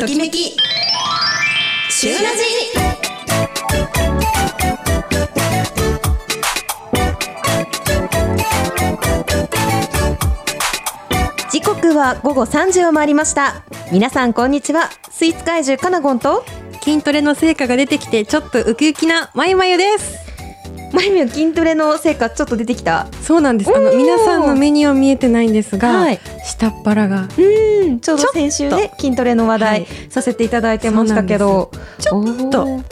ときめき。シューラジ。時刻は午後3時を回りました。皆さんこんにちは。スイーツ怪獣カナゴンと。筋トレの成果が出てきてちょっとウキウキなまゆまゆです。まゆみは筋トレの成果ちょっと出てきた？そうなんです。あの皆さんの目には見えてないんですが、はい。下っ腹が。うん。ちょうど先週ね筋トレの話題はい。させていただいてましたけど、ちょっと。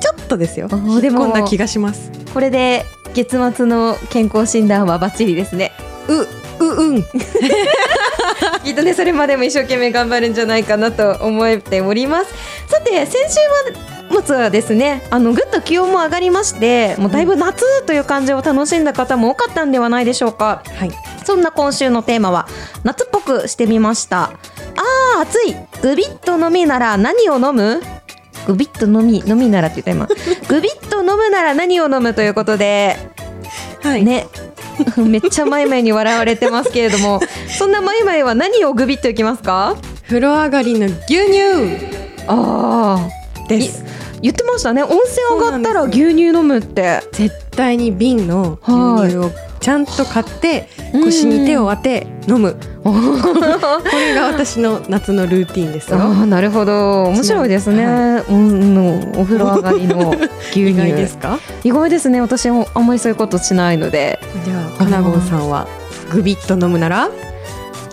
ちょっとですよ。でもこんな気がしますこれで月末の健康診断はバッチリですね。うううん。きっとねそれまでも一生懸命頑張るんじゃないかなと思っております。さて先週末はですねあのぐっと気温も上がりましてもうだいぶ夏という感じを楽しんだ方も多かったんではないでしょうか。はい。そんな今週のテーマは夏っぽくしてみました。あー暑い。グビッと飲みなら何を飲む？グビッと飲み飲みならって言った今。グビッと飲むなら何を飲むということではい、ね。めっちゃマイマイに笑われてますけれども。そんなマイマイは何をグビッといきますか？風呂上がりの牛乳。ああです言ってましたね。温泉上がったら牛乳飲むって。絶対に瓶の牛乳をちゃんと買って腰に手を当て飲む。これが私の夏のルーティンですよ。ああなるほど。面白いですね、はうんのお風呂上がりの牛乳。意外ですか？意外ですね。私もあんまりそういうことしないので。じゃあかなごんさんはグビッと飲むなら？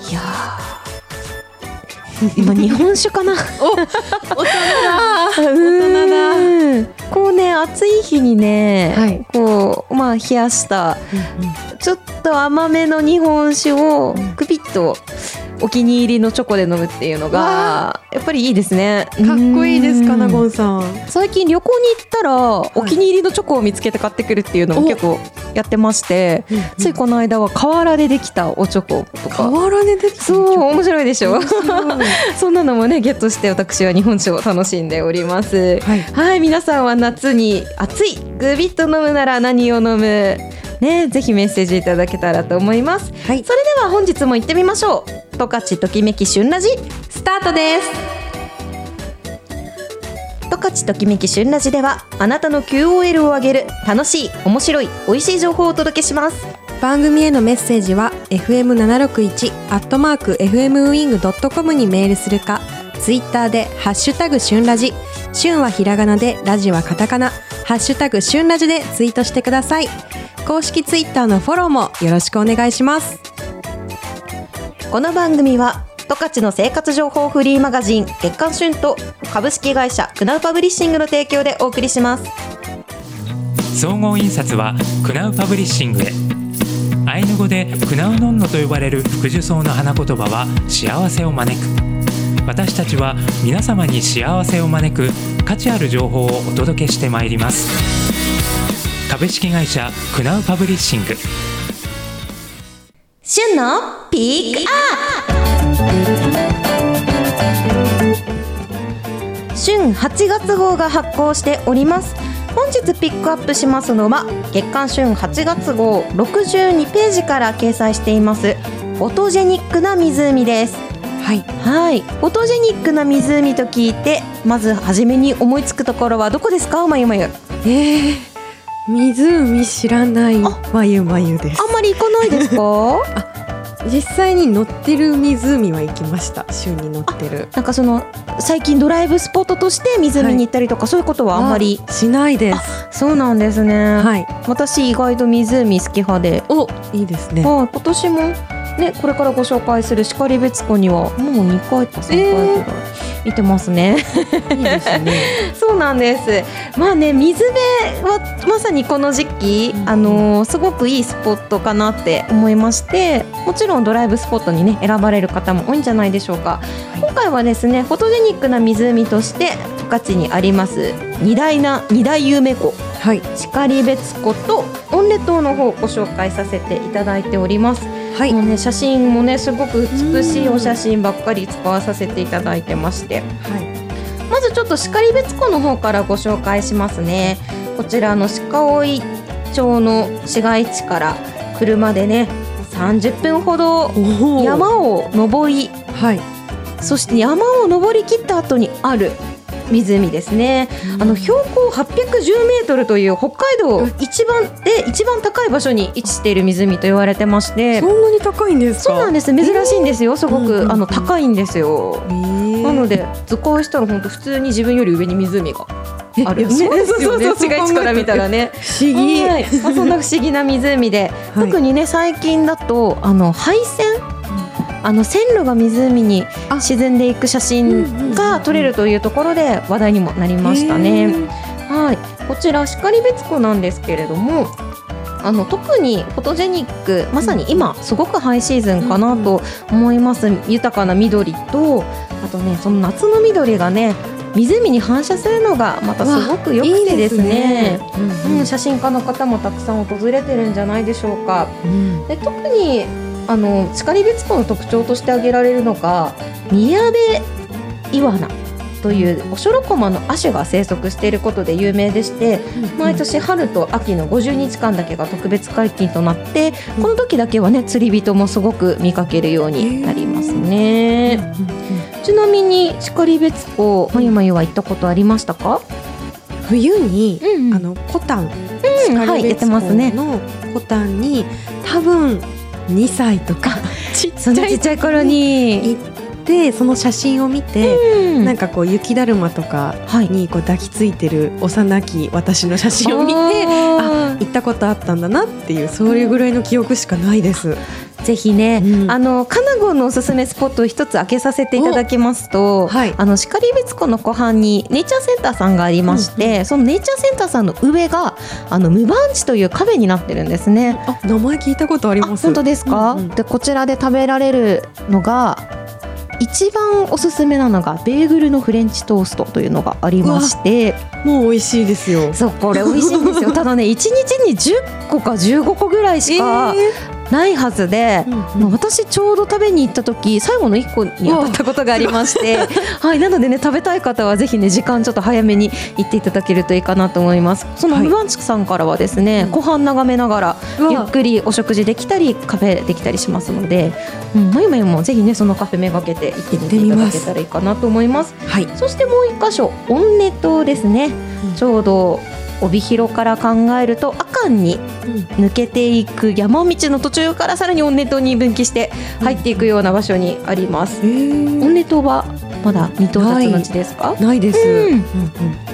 いやー今日本酒かな？お大人だ。大人だ。こうね暑い日にね、はい。こうまあ冷やしたちょっと甘めの日本酒をグビッとお気に入りのチョコで飲むっていうのがやっぱりいいですね。かっこいいですかなごんん。さん。最近旅行に行ったらお気に入りのチョコを見つけて買ってくるっていうのもお。結構やってましてついこの間は河原でできたおチョコとか。河原でできた。そう面白いでしょ？そんなのもねゲットして私は日本酒を楽しんでおります。はい。はい皆さんは夏に暑いグビッと飲むなら何を飲む？ねぜひメッセージいただけたらと思います。はい。それでは本日も行ってみましょう十勝ときめき旬ラジスタートです。十勝ときめき旬ラジではあなたの QOL を上げる楽しい面白い美味しい情報をお届けします。番組へのメッセージは fm761 アットマーク fmwing.com にメールするかツイッターでハッシュタグ旬ラジ旬はひらがなでラジはカタカナハッシュタグ旬ラジでツイートしてください。公式ツイッターのフォローもよろしくお願いします。この番組は十勝の生活情報フリーマガジン月刊旬と株式会社クナウパブリッシングの提供でお送りします。総合印刷はクナウパブリッシングへ。アイヌ語でクナウノンノと呼ばれる福寿草の花言葉は幸せを招く。私たちは皆様に幸せを招く価値ある情報をお届けしてまいります。株式会社クナウパブリッシング。旬のピックアップ。旬8月号が発行しております。本日ピックアップしますのは月刊旬8月号62ページから掲載していますフォトジェニックな湖です。はい。はい。フォトジェニックな湖と聞いてまず初めに思いつくところはどこですか？まゆまゆ。えー、湖知らないまゆまゆですまり行かないですか？実際に乗ってる湖は行きました。旬に乗ってる。なんかその最近ドライブスポットとして湖に行ったりとか、そういうことはあんまり？しないです。そうなんですね、はい。私意外と湖好き派で、おいいですね。はい今年もねこれからご紹介する然別湖にはもう2回か3回ぐらい見てますね、いいですね。そうなんです。まあね水辺はまさにこの時期、うん。あのーすごくいいスポットかなって思いましてもちろんドライブスポットにね選ばれる方も多いんじゃないでしょうか、今回はですねフォトジェニックな湖として十勝にあります二大な二大有名湖。はい。然別湖と温列島の方をご紹介させていただいております、はい。もうね写真もねすごく美しいお写真ばっかり使わさせていただいてまして。はい。まずちょっと然別湖の方からご紹介しますね。こちらの鹿追町の市街地から車でね30分ほど山を登りはい。そして山を登り切った後にある湖ですね、あの標高810メートルという北海道一番で一番高い場所に位置している湖と言われてまして。そんなに高いんですか？そうなんです。珍しいんですよ。すごく、あの高いんですよ、なので図解したら本当普通に自分より上に湖があるねそうそうそう市街地から見たらね。不思議。はい。まあ、そんな不思議な湖で、はい。特にね最近だとあの廃線あの線路が湖にあ。沈んでいく写真が撮れるというところで話題にもなりましたへね。ー。はい、こちら然別湖なんですけれども。あの特にフォトジェニックまさに今すごくハイシーズンかなと思います。豊かな緑とあとねその夏の緑がね湖に反射するのがまたすごく良くてですね。うん、写真家の方もたくさん訪れてるんじゃないでしょうか。うん。で特にあの然別湖の特徴として挙げられるのがミヤベイワナというオショロコマの亜種が生息していることで有名でして毎年春と秋の50日間だけが特別解禁となってこの時だけはね釣り人もすごく見かけるようになりますね。ちなみに然別湖まゆまゆは行ったことありましたか？冬に、うんあのコタン、うんはいやってますね。のコタンに多分2歳とか ちっちっちゃい頃に。行ってその写真を見て、うんなんかこう雪だるまとかはいにこう抱きついてる幼き私の写真を見てあ行ったことあったんだなっていうそれぐらいの記憶しかないです。ーぜひね、うん。あのカナゴンのおすすめスポットを一つ開けさせていただきますと、はい。あの然別湖の湖畔にネイチャーセンターさんがありまして、そのネイチャーセンターさんの上があの無番地というカフェになってるんですね。あ名前聞いたことありあます。本当ですか、うんうん。でこちらで食べられるのが一番おすすめなのがベーグルのフレンチトーストというのがありまして。もう美味しいですよ。そうこれ美味しいんですよ。ただね1日に10個か15個ぐらいしかないはずで、うんうん。まあ私ちょうど食べに行った時最後の1個に当たったことがありまして はいなのでね食べたい方はぜひね時間ちょっと早めに行っていただけるといいかなと思います。そのはい。ムバンチクさんからはですね、うん湖畔眺めながらゆっくりお食事できたりカフェできたりしますので、うん、まゆまゆもぜひねそのカフェめがけて行ってみていただけたらいいかなと思います。はい。そしてもう一箇所温根島ですね、うん。ちょうど帯広から考えると阿寒に抜けていく山道の途中からさらに温根島に分岐して入っていくような場所にあります。温根島はまだ未到達の地ですか？ないです。うんうん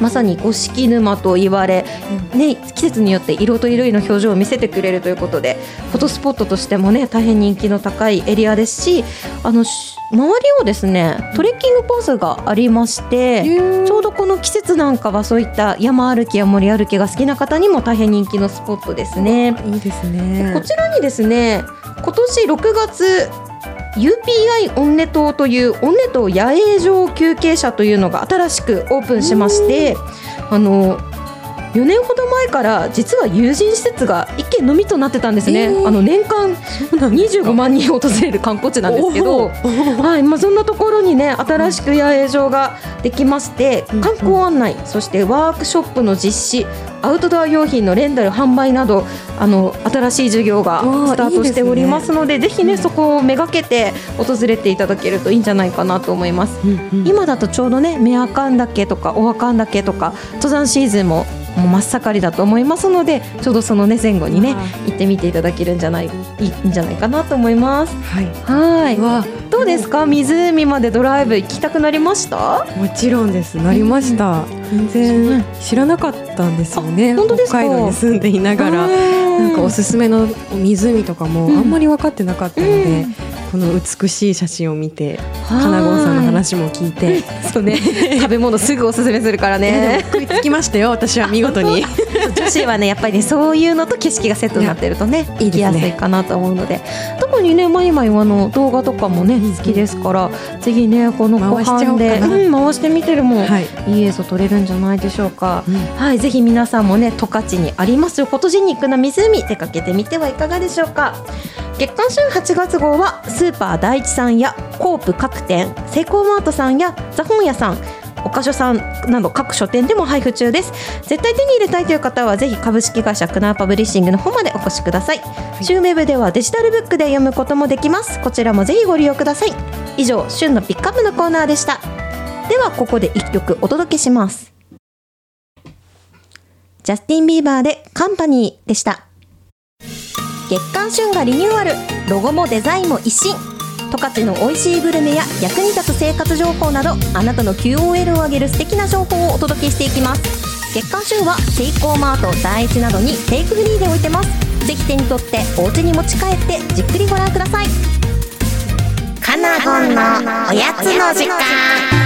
まさに五色沼と言われ、ね、季節によって色とりどりの表情を見せてくれるということでフォトスポットとしてもね大変人気の高いエリアですしあのし周りをですねトレッキングコースがありまして。うんちょうどこの季節なんかはそういった山歩きや森歩きが好きな方にも大変人気のスポットですね。いいですね。こちらにですね今年6月 UPI オンネ島というオンネ島野営場休憩車というのが新しくオープンしましてあの4年ほど前から実は友人施設が一軒のみとなってたんですね、えー。あの年間そうなんですか？25万人訪れる観光地なんですけどはいまあ、そんなところにね新しく野営場ができましてうん観光案内そしてワークショップの実施アウトドア用品のレンタル販売などあの新しい授業がスタートしておりますのでぜひね、うん。そこをめがけて訪れていただけるといいんじゃないかなと思います。うんうん。今だとちょうどねメアカン岳とかオアカン岳とか登山シーズンももう真っ盛りだと思いますのでちょうどそのね前後にねわ行ってみていただけるんじゃないいいんじゃないかなと思います。はい。はどうですか？湖までドライブ行きたくなりました？もちろんです。なりました。全然知らなかったんですよね。あ本当ですか？北海道に住んでいながら。なんかおすすめの湖とかもうんあんまり分かってなかったので、うんこの美しい写真を見てはい。金郷さんの話も聞いて、そうね。食べ物すぐおすすめするからね。食いつきましたよ私は見事に 女子はねやっぱりねそういうのと景色がセットになってるとね行きやすいかなと思うので。特にねまいまいはあの動画とかもねうん好きですからぜひねこの後半で回してみてるもい、いい映像撮れるんじゃないでしょうか。うん。はい、ぜひ皆さんもね、十勝にありますよ、フォトジェニックな湖、出かけてみてはいかがでしょうか。月刊旬8月号は、スーパー第一さんやコープ各店、セイコーマートさんやザ本屋さん、おかしょさんなど各書店でも配布中です。絶対手に入れたいという方はぜひ株式会社クナーパブリッシングの方までお越しください、シューメブではデジタルブックで読むこともできます。こちらもぜひご利用ください。以上旬のピックアップのコーナーでした。ではここで一曲お届けします。ジャスティン・ビーバーでカンパニーでした。月刊旬がリニューアル。ロゴもデザインも一新十勝の美味しいグルメや役に立つ生活情報などあなたの QOL を上げる素敵な情報をお届けしていきます。月刊旬はセイコーマート第一などにテイクフリーで置いてます。ぜひ手に取ってお家に持ち帰ってじっくりご覧ください。カナゴンのおやつの時間。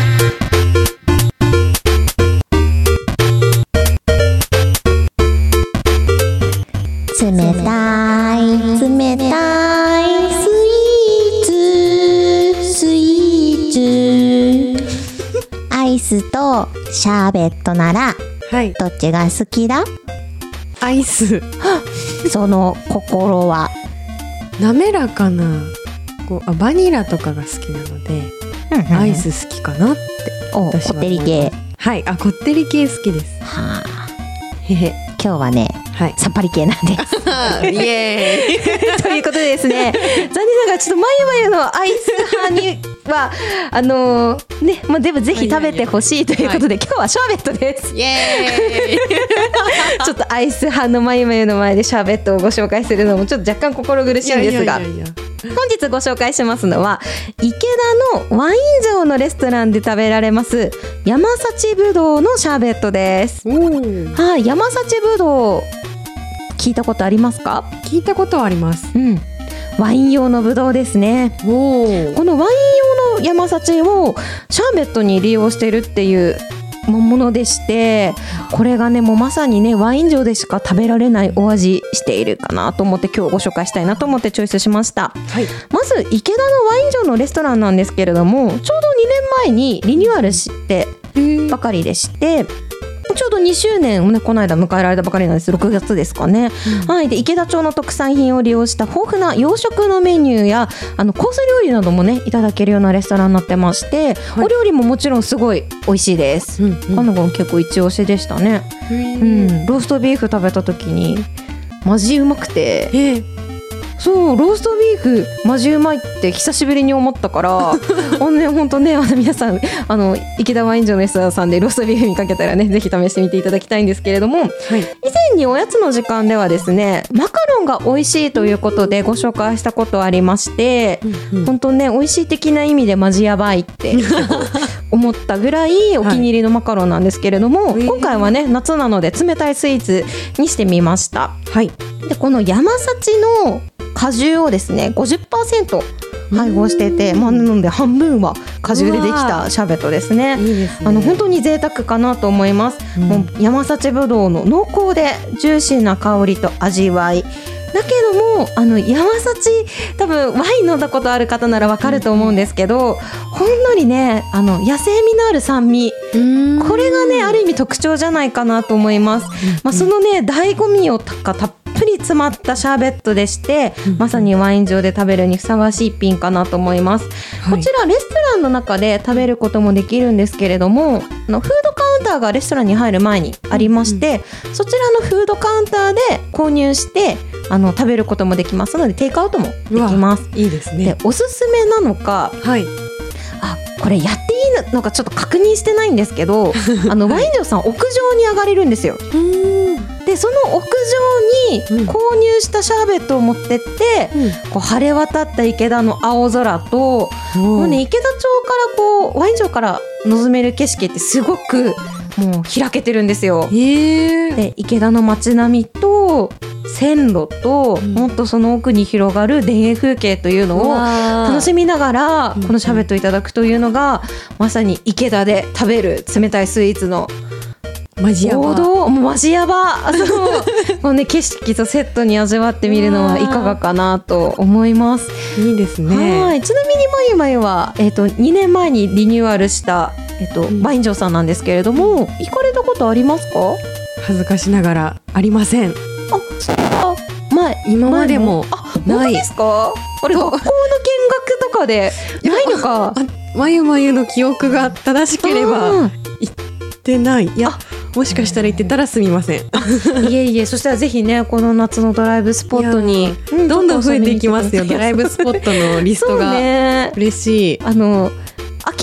シャーベットならはい。どっちが好きだ？アイス。その心は。滑らかなこうあバニラとかが好きなのでアイス好きかなって私はってり系。はい。あこってり系好きです。はあ。へへ。今日はねはい。さっぱり系なんです。イエーイ。ということでですね残念ながらちょっとまゆまゆのアイス派にはあのーねまあでもぜひ食べてほしいということで、今日はシャーベットです。イエーイ。ちょっとアイス派のまゆまゆの前でシャーベットをご紹介するのもちょっと若干心苦しいんですがいやいやいやいや。本日ご紹介しますのは池田のワイン城のレストランで食べられます山幸ぶどうのシャーベットです。はい山幸ぶどう聞いたことありますか？聞いたことはあります。うん。ワイン用のぶどうですね。このワイをシャーベットに利用してるっていうものでしてこれがねもうまさにねワイン上でしか食べられないお味しているかなと思って今日ご紹介したいなと思ってチョイスしました。はい。まず池田のワイン城のレストランなんですけれどもちょうど2年前にリニューアルしてばかりでしてちょうど2周年をねこの間迎えられたばかりなんです。6月ですかね、はい。で池田町の特産品を利用した豊富な洋食のメニューやあのコース料理などもねいただけるようなレストランになってまして、はい。お料理ももちろんすごい美味しいです、うんカナゴン結構一押しでしたね、ううん。ん、ローストビーフ食べた時にマジうまくて。えーそうローストビーフマジうまいって久しぶりに思ったから あのね本当ねあの皆さんあの池田ワイン城のレストランさんでローストビーフ見かけたらねぜひ試してみていただきたいんですけれどもはい。以前におやつの時間ではですねマカロンが美味しいということでご紹介したことありましてうん本当ね美味しい的な意味でマジやばいって 思ったぐらいお気に入りのマカロンなんですけれども、はい。今回はね夏なので冷たいスイーツにしてみました。はい。でこの山幸の果汁をですね50%配合してて、まあ、なので半分は果汁でできたシャーベットですね。いいですねあの本当に贅沢かなと思います。うんもう山幸ぶどうの濃厚でジューシーな香りと味わい。だけどもあの山幸多分ワイン飲んだことある方ならわかると思うんですけど、ほんのりねあの野生味のある酸味うんこれがねある意味特徴じゃないかなと思います。まあ、そのね醍醐味をたっぷり詰まったシャーベットでして、まさにワイン上で食べるにふさわしい一品かなと思います。はい。こちらレストランの中で食べることもできるんですけれどもあのフードカウンターがレストランに入る前にありまして、そちらのフードカウンターで購入してあの食べることもできますのでテイクアウトもできます。いいですでねおすすめなのかはい。あこれやっていいのかちょっと確認してないんですけど あのワイン城さん屋上に上がれるんですよ。でその屋上にうん。購入したシャーベットを持ってって、こう晴れ渡った池田の青空と、もうね池田町からこうワイン城から望める景色ってすごくもう開けてるんですよ。で池田の街並みと線路と、ん。もっとその奥に広がる田園風景というのを楽しみながらうんこのシャーベットをいただくというのがまさに池田で食べる冷たいスイーツのマジやば。王道？もうマジヤバそ うこのね景色とセットに味わってみるのはいかがかなと思います。いいですね。はい。ちなみにまゆまゆは、えっと2年前にリニューアルした、えっとんワイン城さんなんですけれども行かれたことありますか？恥ずかしながらありません。あそれは前今までもあない。ですか？あれ学校の見学とかでないのか？あまゆまゆの記憶が正しければうんってない。いやもしかしたら行ってたらすみません。いえいえ。そしたらぜひねこの夏のドライブスポットにうどんどん増えていきますよ。ドライブスポットのリストが、ね。嬉しい。あの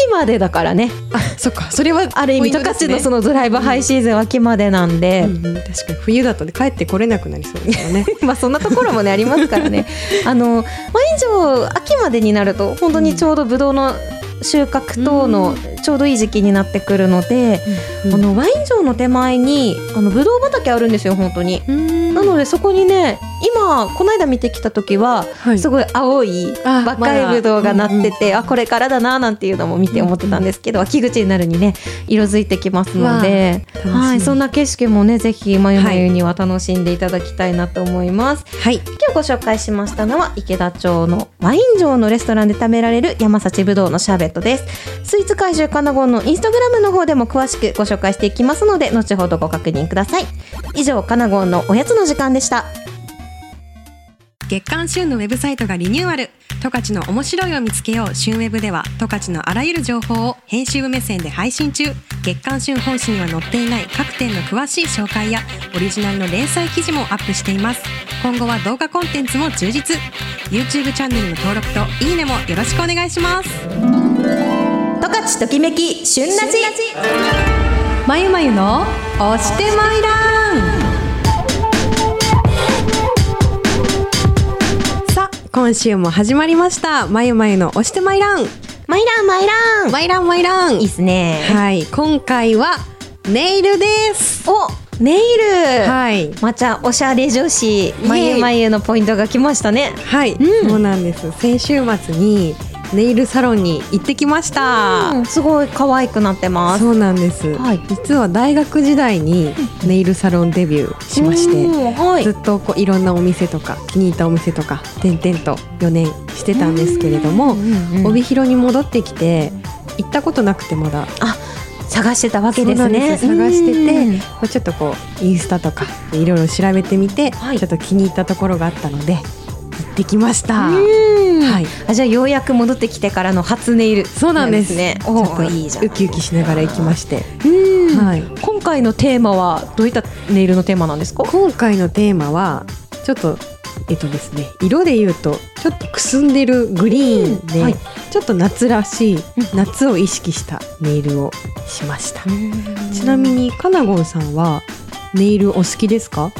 秋までだからね。あそっか。それはある意味十ポイントですね。勝のそのドライブハイシーズン秋までなんで、うん。うん。確かに冬だとね帰ってこれなくなりそうですよね。まあそんなところもねありますからね。あのワイン上秋までになると本当にちょうどブドウの収穫等のちょうどいい時期になってくるので、あのワイン上の手前にあのブドウ畑あるんですよ本当に。なのでそこにね今この間見てきた時は、はい。すごい青いあ若いブドウがなってて、あこれからだななんていうのも見て思ってたんですけど、秋口になるにね色づいてきますので、はい、そんな景色もねぜひまゆまゆには楽しんでいただきたいなと思います。はい。今日ご紹介しましたのは池田町のワイン城のレストランで食べられる山幸ぶどうのシャーベットです。スイーツ怪獣カナゴンのインスタグラムの方でも詳しくご紹介していきますので後ほどご確認ください。以上カナゴンのおやつの時間でした。月刊旬のウェブサイトがリニューアル。十勝の面白いを見つけよう。旬ウェブでは十勝のあらゆる情報を編集部目線で配信中。月刊旬本誌には載っていない各店の詳しい紹介やオリジナルの連載記事もアップしています。今後は動画コンテンツも充実。YouTube チャンネルの登録といいねもよろしくお願いします。十勝ときめき旬ラジまゆまゆの押してまいら今週も始まりました。まゆまゆの押してまいらん。マイランマイランまいらんまいらん。いいっすね。はい。今回はネイルです。おネイル。はい。またおしゃれ女子まゆまゆのポイントが来ましたね。はい、うん。そうなんです。先週末にネイルサロンに行ってきました、うんすごい可愛くなってます。そうなんです、はい。実は大学時代にネイルサロンデビューしまして、うんはい。ずっとこういろんなお店とか気に入ったお店とか転々と4年してたんですけれども、うんうん帯広に戻ってきて行ったことなくてまだ。探してたわけですね。探しててうん。こうちょっとこうインスタとかでいろいろ調べてみて、はい。ちょっと気に入ったところがあったので行ってきました。うん。はい。あじゃあようやく戻ってきてからの初ネイルそうなんです。ね。おー。いいじゃん。ウキウキしながら行きまして、うん。はい、今回のテーマはどういったネイルのテーマなんですか？今回のテーマはちょっとえっとですね色で言うとちょっとくすんでるグリーンで、うん。はい。ちょっと夏らしい夏を意識したネイルをしました、ちなみにかなごんさんはネイルお好きですか？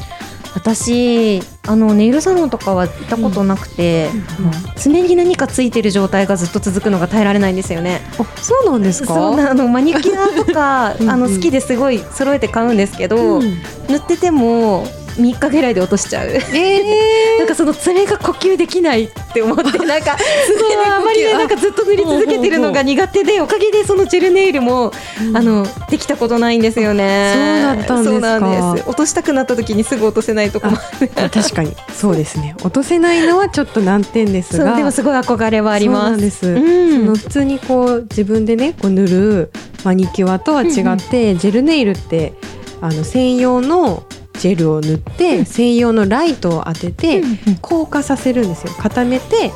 私あのネイルサロンとかは行ったことなくて、うんあの爪に何かついてる状態がずっと続くのが耐えられないんですよね。あそうなんですか？そうなあの。マニキュアとかうんうん。あの好きですごい揃えて買うんですけど、うん。塗ってても3日ぐらいで落としちゃう。えなんかその爪が呼吸できないって思って なんかすごいあまりねなんかずっと塗り続けてるのが苦手でおかげでそのジェルネイルも、あのできたことないんですよね。そうだったんです。かそうなんです。落としたくなった時にすぐ落とせないとこもー、確かに。そうですね。落とせないのはちょっと難点ですが。でもすごい憧れはあります。そうなんです、うん。その普通にこう自分でねこう塗るマニキュアとは違って、ジェルネイルってあの専用のジェルを塗って、専用のライトを当てて、硬化させるんですよ。固めて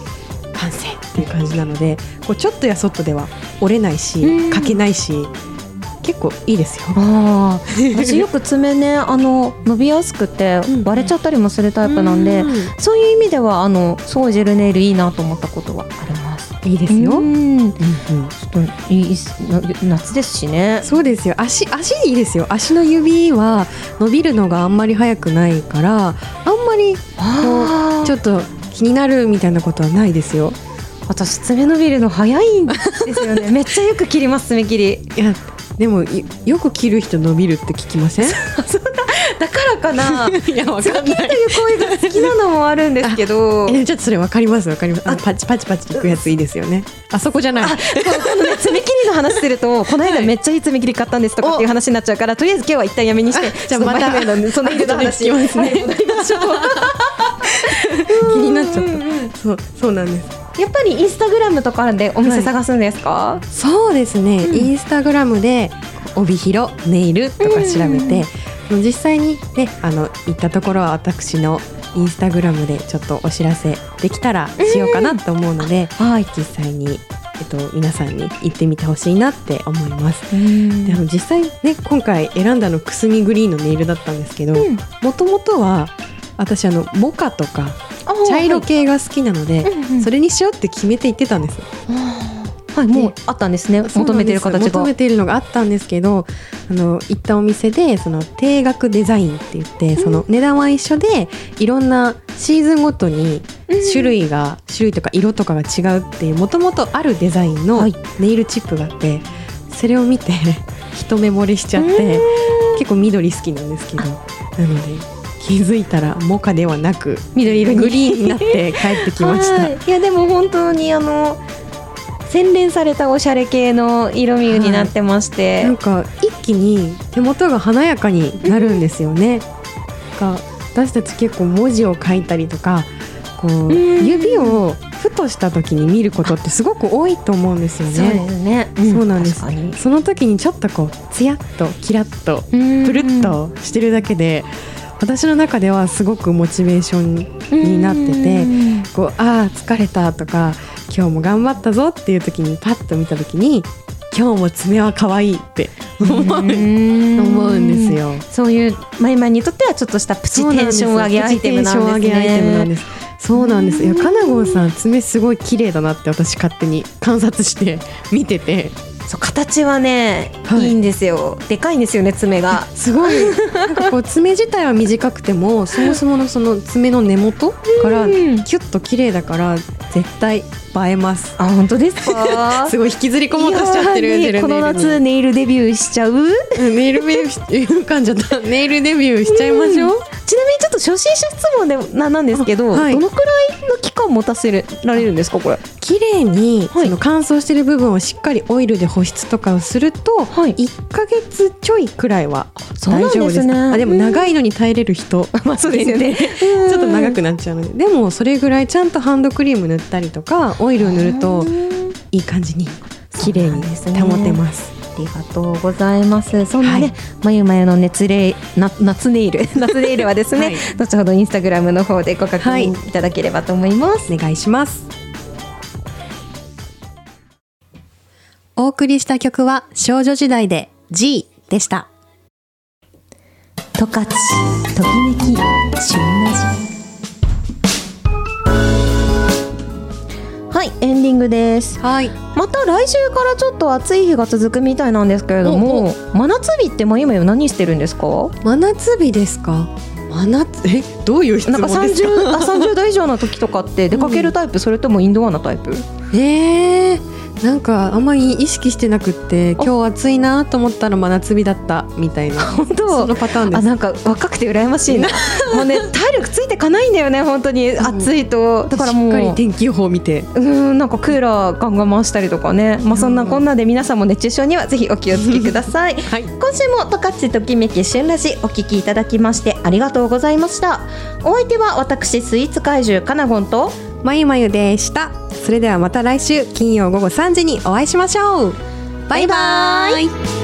完成っていう感じなのでこうちょっとやそっとでは折れないし、うん。かけないし結構いいですよ。ああ、私よく爪ねあの伸びやすくてうん割れちゃったりもするタイプなんで、うんそういう意味ではあのすごいジェルネイルいいなと思ったことはあります。いいですよ。うんちょっといい夏ですしね。そうですよ足足いいですよ足の指は伸びるのがあんまり早くないからあんまりあちょっと気になるみたいなことはないですよ。私爪伸びるの早いんですよね。めっちゃよく切ります爪切り。いやでもよよく切る人伸びるって聞きません？だからかな。いやわ爪切りという行為が好きなのもあるんですけど。えちょっとそれわかります？わかります。あのパチパチパチいくやついいですよね。あそこじゃない。あ、そうあのね、爪切りの話すると、この間めっちゃいい爪切り買ったんですとかっていう話になっちゃうから、とりあえず今日は一旦やめにして、あ じゃあまたその色の話ね気になっちゃった。そうそうなんです。やっぱりインスタグラムとかでお店探すんですか、そうですね、うん。インスタグラムで帯広ネイルとか調べて、実際にねあの行ったところは私のインスタグラムでちょっとお知らせできたらしようかなと思うので、はい。実際にえっと、皆さんに行ってみてほしいなって思います。であの実際ね今回選んだのくすみグリーンのネイルだったんですけどうん。もともとは私あのモカとか茶色系が好きなので、はいうんうん。それにしようって決めて言ってたんです。はい、もうあったんですね。求めてる形が。求めているのがあったんですけどあの行ったお店でその定額デザインって言って、その値段は一緒でいろんなシーズンごとに種類が、種類とか色とかが違うっていうもともとあるデザインのはい。ネイルチップがあって、それを見て 一目惚れしちゃって結構緑好きなんですけどなので気づいたらモカではなく緑色にグリーンになって帰ってきました。はい、いやでも本当にあの洗練されたおしゃれ系の色味になってまして、なんか一気に手元が華やかになるんですよね。な私たち結構文字を書いたりとかこううん。指をふとした時に見ることってすごく多いと思うんですよそうでね。すね、そうなんですその時にちょっとこうツヤっとキラッとププルッとしてるだけで私の中ではすごくモチベーションになっててこうああ疲れたとか今日も頑張ったぞっていう時にパッと見た時に今日も爪は可愛いって思う思うんですよ。そういうマイマイにとってはちょっとしたプチテンション上げアイテムなんですね。そうなんです。いや、かなごんさん爪すごい綺麗だなって私勝手に観察して見てて、そう形はね、はいい、いんですよ。でかいんですよね爪が。すごいなんかこう 爪自体は短くても、そもそものその爪の根元からキュッと綺麗だから絶対映えます。あ本当ですか？すごい引きずり込もうとしちゃってるこの夏ネイルデビューしちゃう？うんネイルデビューし 噛んじゃったネイルデビューしちゃいましょう。ちなみにちょっと初心者質問でななんですけど、あはい。どのくらいの期間持たせられるんですかこれ？綺麗にはい。その乾燥してる部分をしっかりオイルで保湿とかをすると、はい。1ヶ月ちょいくらいは大丈夫ですです。ねあでも長いのに耐えれる人 まあそうですよね。ちょっと長くなっちゃうので。でもそれぐらいちゃんとハンドクリーム塗ったりとかオイルを塗るといい感じに綺麗に保てます。ありがとうございます。そんなね、はい。まゆまゆの熱レイな夏ネイル 夏ネイルはですね、はい。後ほどインスタグラムの方でご確はい。認いただければと思います。お願いします。お送りした曲は少女時代で G でした。十勝ときめき旬ラジはいエンディングです。はい。また来週からちょっと暑い日が続くみたいなんですけれども真夏日ってまゆまゆ何してるんですか？真夏日ですか？真夏えどういう質なんか？問ですか30あ30度以上の時とかって出かけるタイプ、それともインドアなタイプ？えー、なんかあんまり意識してなくって今日暑いなと思ったら真夏日だったみたいな。本当？そのパターンです。あなんか若くて羨ましいな。もうね体力ついてかないんだよね本当に。暑いと。だからもう。しっかり天気予報見て。うんなんかクーラーガンガン回したりとかね。まあそんなこんなで皆さんも熱中症にはぜひお気をつけください。はい。今週も「十勝ときめき旬ラジ」お聞きいただきましてありがとうございました。お相手は私スイーツ怪獣かなごんと。まゆまゆでしたそれではまた来週金曜午後3時にお会いしましょう。バイバイ。